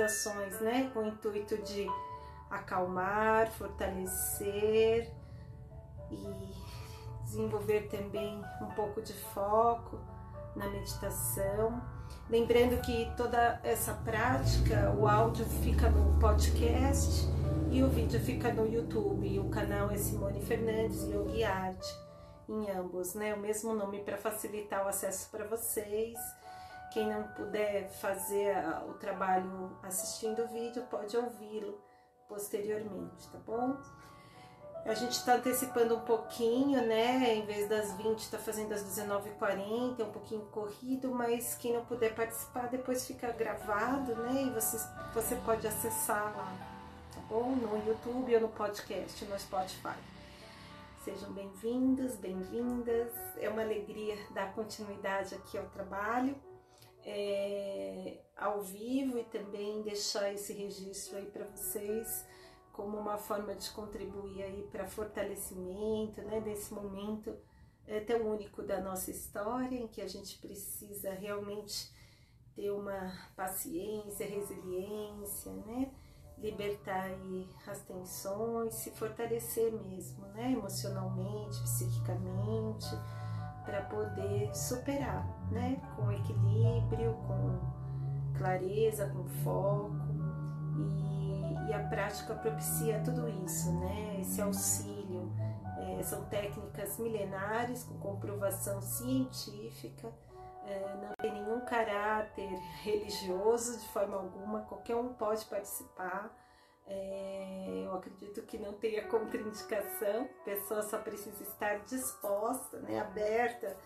ações, né, com o intuito de acalmar, fortalecer e desenvolver também um pouco de foco na meditação. Lembrando que toda essa prática, o áudio fica no podcast e o vídeo fica no YouTube. O canal é Simone Fernandes Yogi Art, em ambos, né? O mesmo nome para facilitar o acesso para vocês. Quem não puder fazer o trabalho assistindo o vídeo, pode ouvi-lo posteriormente, tá bom? A gente está antecipando um pouquinho, né? Em vez das 20, está fazendo às 19h40, é um pouquinho corrido, mas quem não puder participar, depois fica gravado, né? E você, você pode acessar lá, tá bom? No YouTube ou no podcast, no Spotify. Sejam bem-vindos, bem-vindas. É uma alegria dar continuidade aqui ao trabalho. É, ao vivo e também deixar esse registro aí para vocês como uma forma de contribuir aí para fortalecimento, né, desse momento é, tão único da nossa história, em que a gente precisa realmente ter uma paciência, resiliência, né, libertar as tensões, se fortalecer mesmo, né, emocionalmente, psiquicamente, para poder superar, né, com equilíbrio, com clareza, com foco e e a prática propicia tudo isso, né? Esse auxílio. É, são técnicas milenares com comprovação científica, é, não tem nenhum caráter religioso de forma alguma, qualquer um pode participar. É, eu acredito que não tenha contraindicação, a pessoa só precisa estar disposta, né, aberta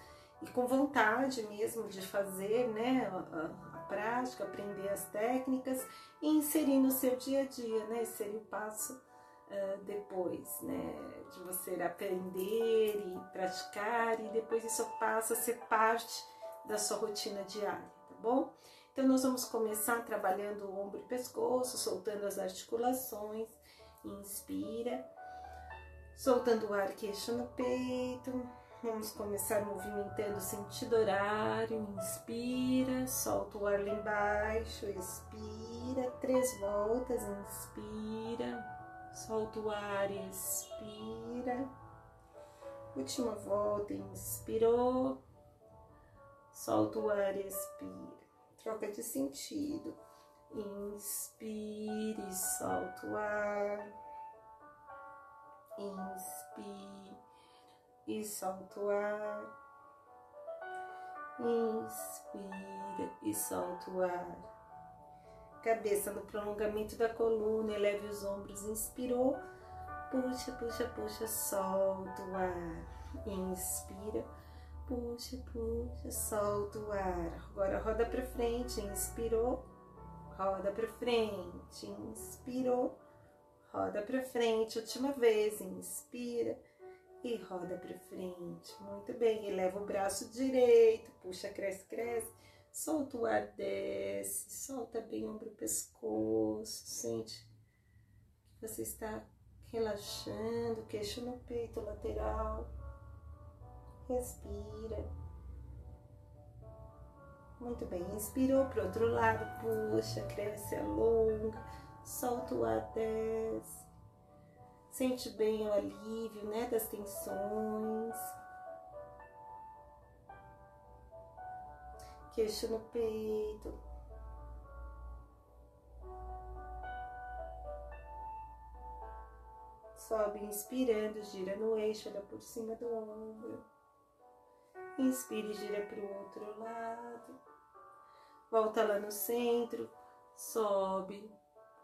e com vontade mesmo de fazer né, a, a prática, aprender as técnicas e inserir no seu dia a dia, né? Esse seria o passo uh, depois, né? De você aprender e praticar e depois isso passa a ser parte da sua rotina diária, tá bom? Então nós vamos começar trabalhando o ombro e pescoço, soltando as articulações, inspira, soltando o ar queixo no peito, Vamos começar movimentando o sentido horário. Inspira, solta o ar lá embaixo, expira, três voltas, inspira, solta o ar, expira. Última volta, inspirou, solta o ar, expira. Troca de sentido. Inspire, solta o ar. Inspire e solta o ar. Inspira e solta o ar. Cabeça no prolongamento da coluna, eleve os ombros, inspirou. Puxa, puxa, puxa, solta o ar. Inspira, puxa, puxa, solta o ar. Agora roda para frente, inspirou, roda para frente, inspirou, roda para frente. Última vez, inspira e roda para frente. Muito bem, eleva o braço direito, puxa, cresce, cresce. Solta o ar, desce, solta bem ombro, pescoço, sente que você está relaxando, queixo no peito lateral. Respira. Muito bem, inspirou para o outro lado, puxa, cresce, alonga, solta o ar, desce. Sente bem o alívio, né, das tensões. Queixo no peito. Sobe inspirando, gira no eixo, olha por cima do ombro. Inspire, gira para o outro lado. Volta lá no centro, sobe,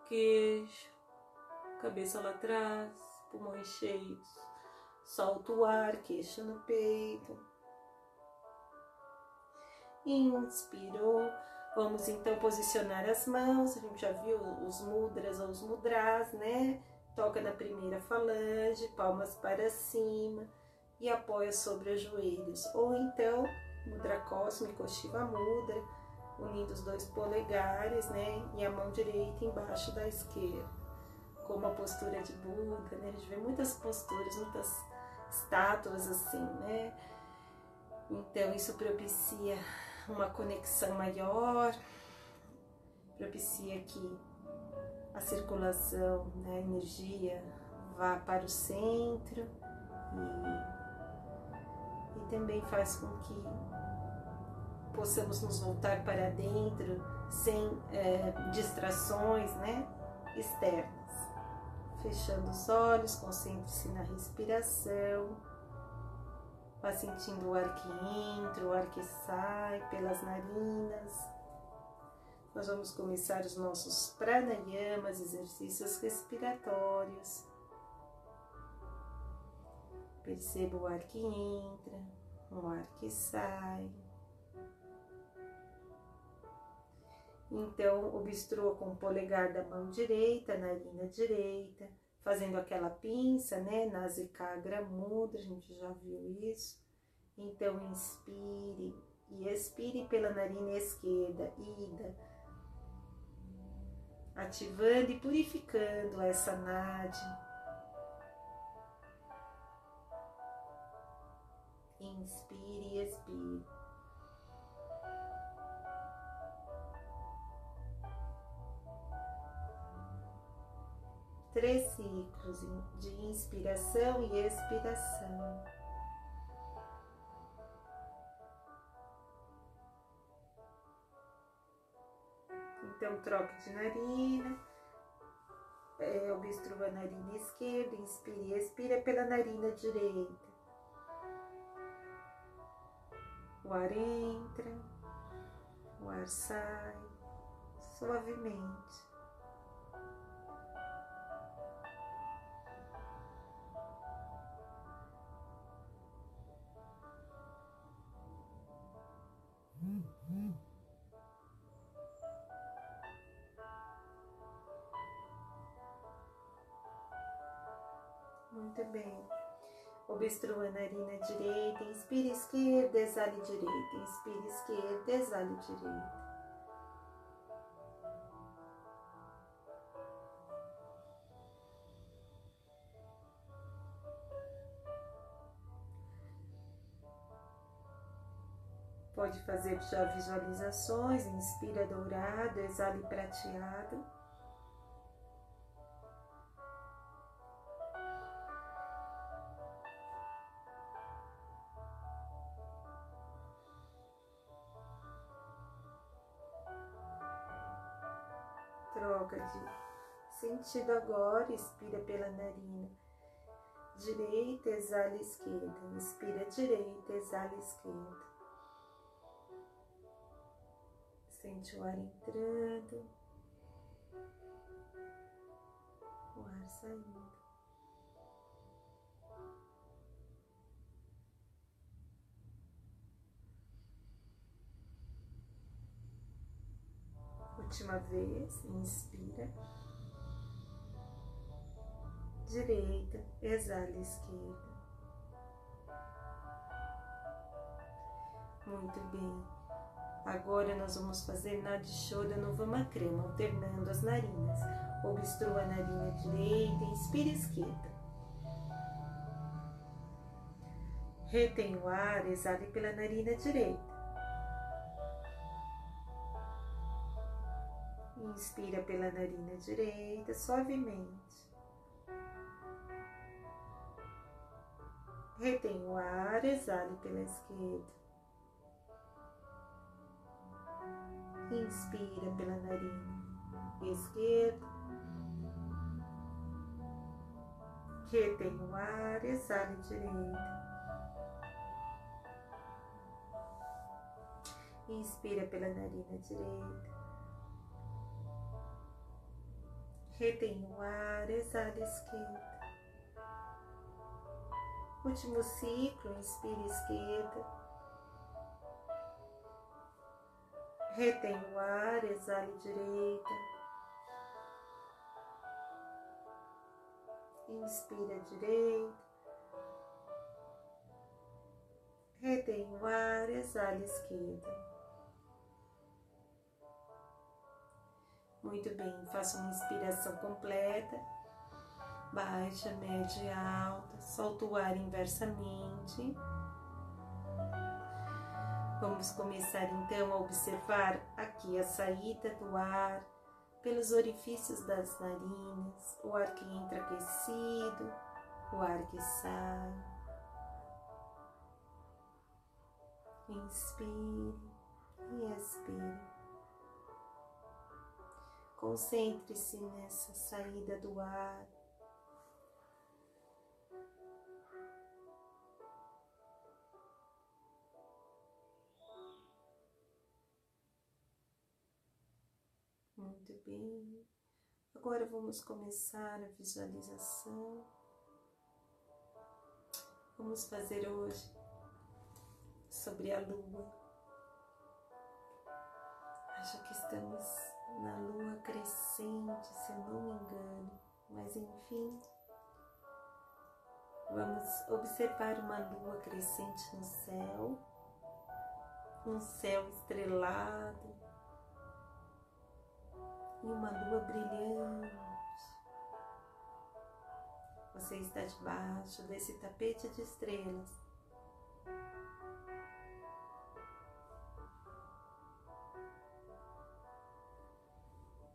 queixo, cabeça lá atrás, pulmões cheios. Solta o ar, queixo no peito. Inspirou. Vamos então posicionar as mãos. A gente já viu os mudras ou os mudras, né? Toca na primeira falange, palmas para cima e apoia sobre os joelhos. Ou então, mudra cósmico, Shiva Mudra, unindo os dois polegares, né? E a mão direita embaixo da esquerda como a postura de Buda, né? A gente vê muitas posturas, muitas estátuas assim, né? Então isso propicia uma conexão maior, propicia que a circulação, né, a energia vá para o centro e também faz com que possamos nos voltar para dentro sem é, distrações né, externas. Fechando os olhos, concentre-se na respiração. Vá sentindo o ar que entra, o ar que sai pelas narinas. Nós vamos começar os nossos pranayamas, exercícios respiratórios. Perceba o ar que entra, o ar que sai. Então, obstrua com o polegar da mão direita, narina direita, fazendo aquela pinça, né? Nasikagra mudra, a gente já viu isso. Então, inspire e expire pela narina esquerda, ida, ativando e purificando essa nadi. Inspire e expire. três ciclos de inspiração e expiração. Então, troque de narina, é, obstrua a narina esquerda, inspire e expira pela narina direita. O ar entra, o ar sai suavemente. Muito bem. Obstrua a narina direita, inspire esquerda, exale direita, inspire esquerda, exale direita. Pode fazer já visualizações, inspira dourado, exale prateado. De sentido agora, inspira pela narina direita, exala esquerda, inspira direita, exala esquerda. Sente o ar entrando, o ar saindo. Última vez, inspira. Direita, exala esquerda. Muito bem. Agora nós vamos fazer Nadishoda Novamakrama, alternando as narinas. Obstrua a narina direita, inspira esquerda. Retém o ar, exale pela narina direita. Inspira pela narina direita, suavemente. Retém o ar, exale pela esquerda. Inspira pela narina esquerda. Retém o ar, exale direita. Inspira pela narina direita. Retém o ar, exala esquerda. Último ciclo, inspira esquerda. Retém o ar, exale direita. Inspira direita. Retém o ar, exale esquerda. Muito bem, faça uma inspiração completa. Baixa, média e alta. Solta o ar inversamente. Vamos começar então a observar aqui a saída do ar pelos orifícios das narinas, o ar que entra aquecido, o ar que sai. Inspire e expire. Concentre-se nessa saída do ar. Muito bem. Agora vamos começar a visualização. Vamos fazer hoje sobre a lua. Acho que estamos na lua crescente, se eu não me engano, mas enfim. Vamos observar uma lua crescente no céu, um céu estrelado e uma lua brilhante. Você está debaixo desse tapete de estrelas.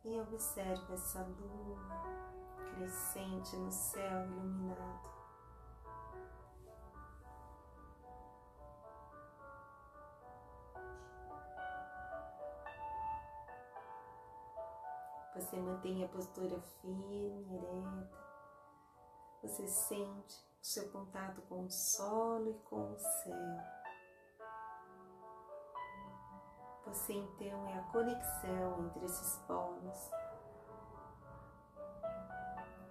E observe essa lua crescente no céu iluminado. Você mantém a postura firme, ereta. Você sente o seu contato com o solo e com o céu. Você então é a conexão entre esses polos.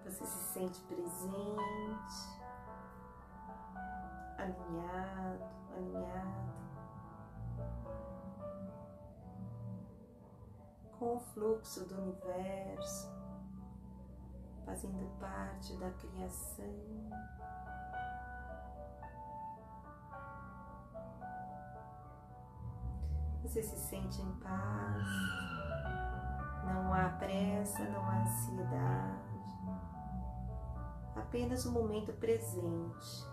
Você se sente presente, alinhado, alinhado. Com o fluxo do universo, fazendo parte da criação. Você se sente em paz, não há pressa, não há ansiedade, apenas o momento presente,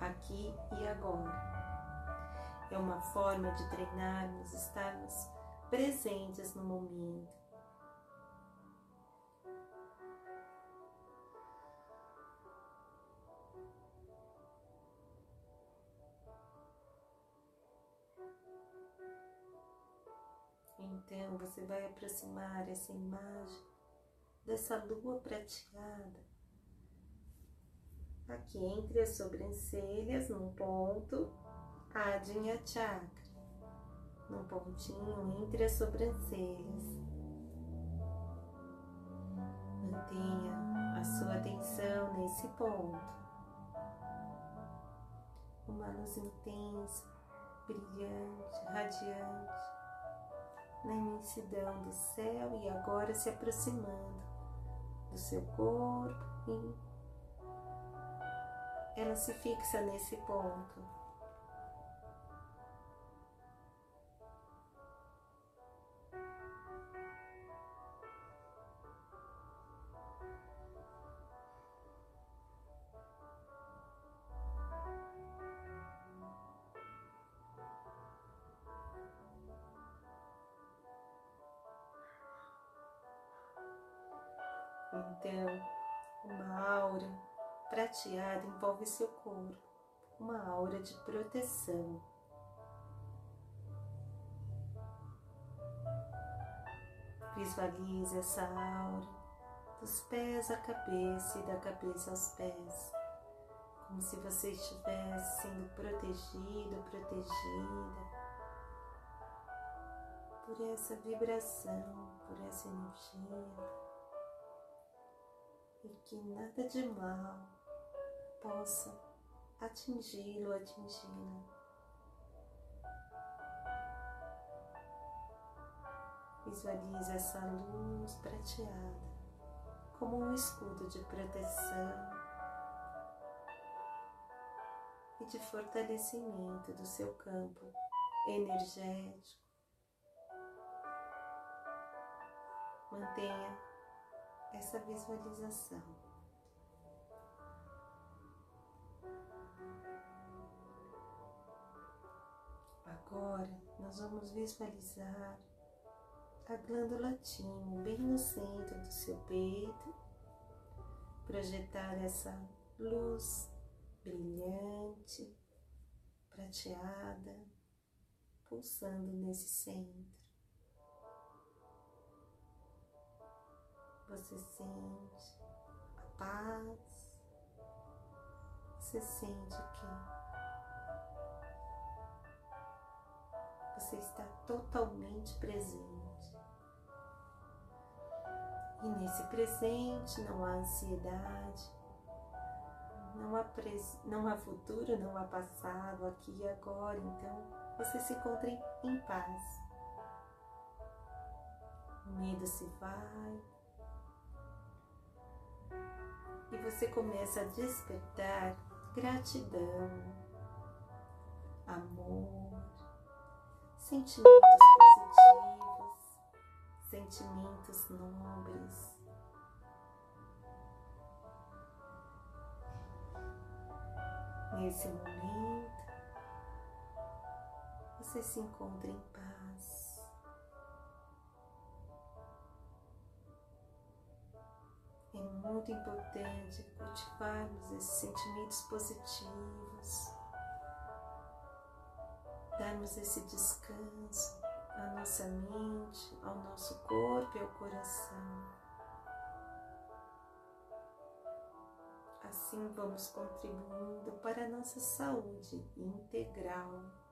aqui e agora. É uma forma de treinarmos, estarmos presentes no momento. Então você vai aproximar essa imagem dessa lua prateada aqui entre as sobrancelhas, num ponto, Adnya Chakra, num pontinho entre as sobrancelhas. Mantenha a sua atenção nesse ponto. Uma luz intensa, brilhante, radiante na imensidão do céu e agora se aproximando do seu corpo ela se fixa nesse ponto. Então, uma aura prateada envolve seu corpo, uma aura de proteção. Visualize essa aura dos pés à cabeça e da cabeça aos pés, como se você estivesse sendo protegido, protegida por essa vibração, por essa energia e que nada de mal possa atingi-lo, atingi-la. Visualize essa luz prateada como um escudo de proteção e de fortalecimento do seu campo energético. Mantenha essa visualização. Agora nós vamos visualizar a glândula timo bem no centro do seu peito, projetar essa luz brilhante, prateada, pulsando nesse centro. Você sente a paz, você sente que você está totalmente presente. E nesse presente não há ansiedade, não há, pres... não há futuro, não há passado, aqui e agora. Então você se encontra em paz. O medo se vai. E você começa a despertar gratidão, amor, sentimentos positivos, sentimentos nobres. Nesse momento, você se encontra em muito importante cultivarmos esses sentimentos positivos, darmos esse descanso à nossa mente, ao nosso corpo e ao coração. Assim vamos contribuindo para a nossa saúde integral.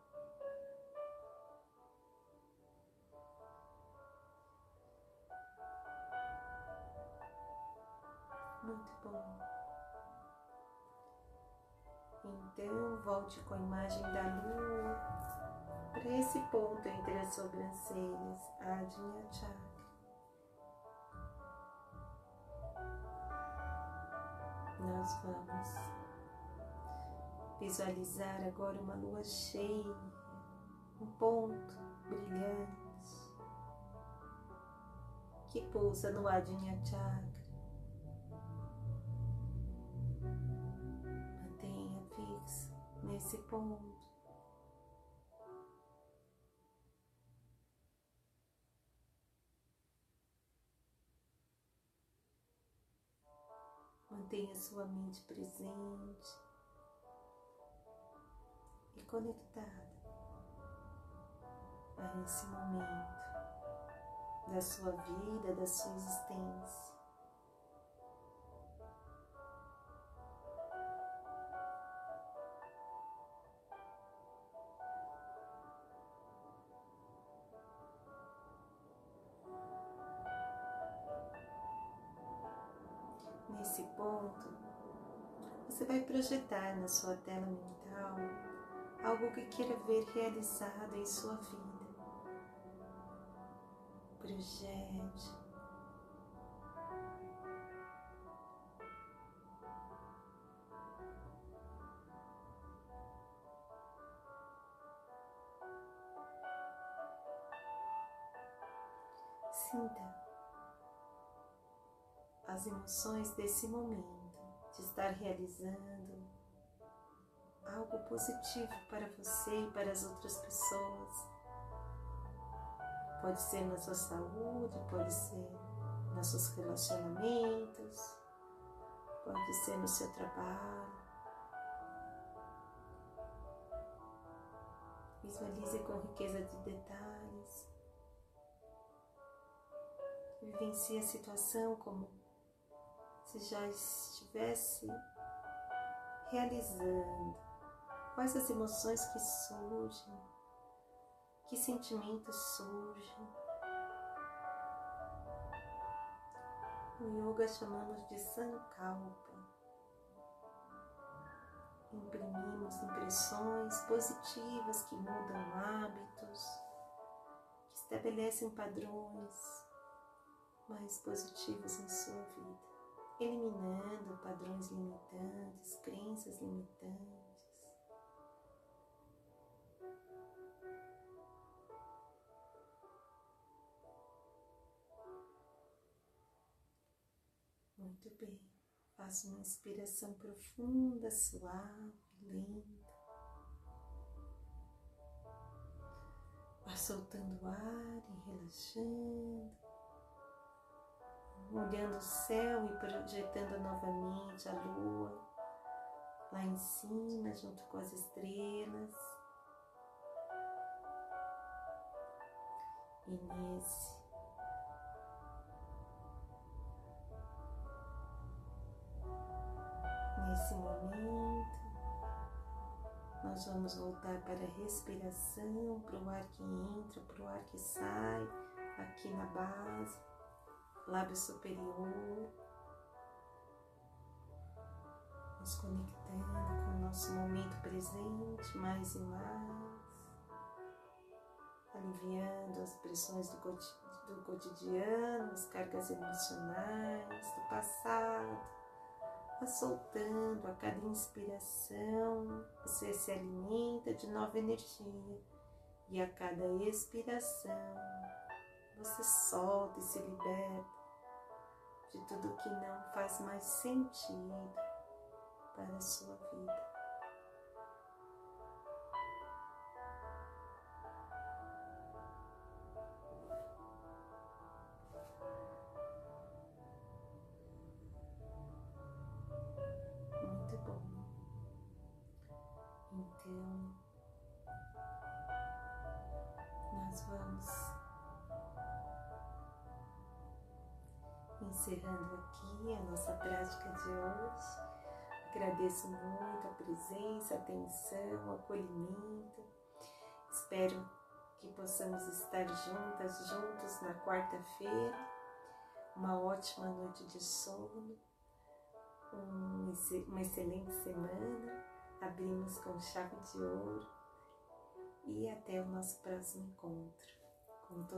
Então, volte com a imagem da lua para esse ponto entre as sobrancelhas, Ajna Chakra. nós vamos visualizar agora uma lua cheia, um ponto brilhante que pulsa no Adinha Chakra. Nesse ponto. Mantenha sua mente presente e conectada a esse momento da sua vida, da sua existência. Nesse ponto, você vai projetar na sua tela mental algo que queira ver realizado em sua vida. Projete. As emoções desse momento, de estar realizando algo positivo para você e para as outras pessoas. Pode ser na sua saúde, pode ser nos seus relacionamentos, pode ser no seu trabalho. Visualize com riqueza de detalhes. Vivencie a situação como se já estivesse realizando, quais as emoções que surgem, que sentimentos surgem. No yoga chamamos de sankalpa. Imprimimos impressões positivas que mudam hábitos, que estabelecem padrões mais positivos em sua vida eliminando padrões limitantes, crenças limitantes. Muito bem. Faça uma inspiração profunda, suave, lenta. Vá soltando o ar e relaxando, olhando o céu e projetando novamente a lua lá em cima, junto com as estrelas. E nesse nesse momento nós vamos voltar para a respiração, para o ar que entra, para o ar que sai, aqui na base, lábio superior, nos conectando com o nosso momento presente mais e mais, aliviando as pressões do cotidiano, as cargas emocionais do passado. Soltando a cada inspiração, você se alimenta de nova energia. E a cada expiração você solta e se liberta de tudo que não faz mais sentido para a sua vida. Então, encerrando aqui a nossa prática de hoje. Agradeço muito a presença, a atenção, o acolhimento. Espero que possamos estar juntas, juntos na quarta-feira. Uma ótima noite de sono, uma excelente semana abrimos com chave de ouro e até o nosso próximo encontro. Com todo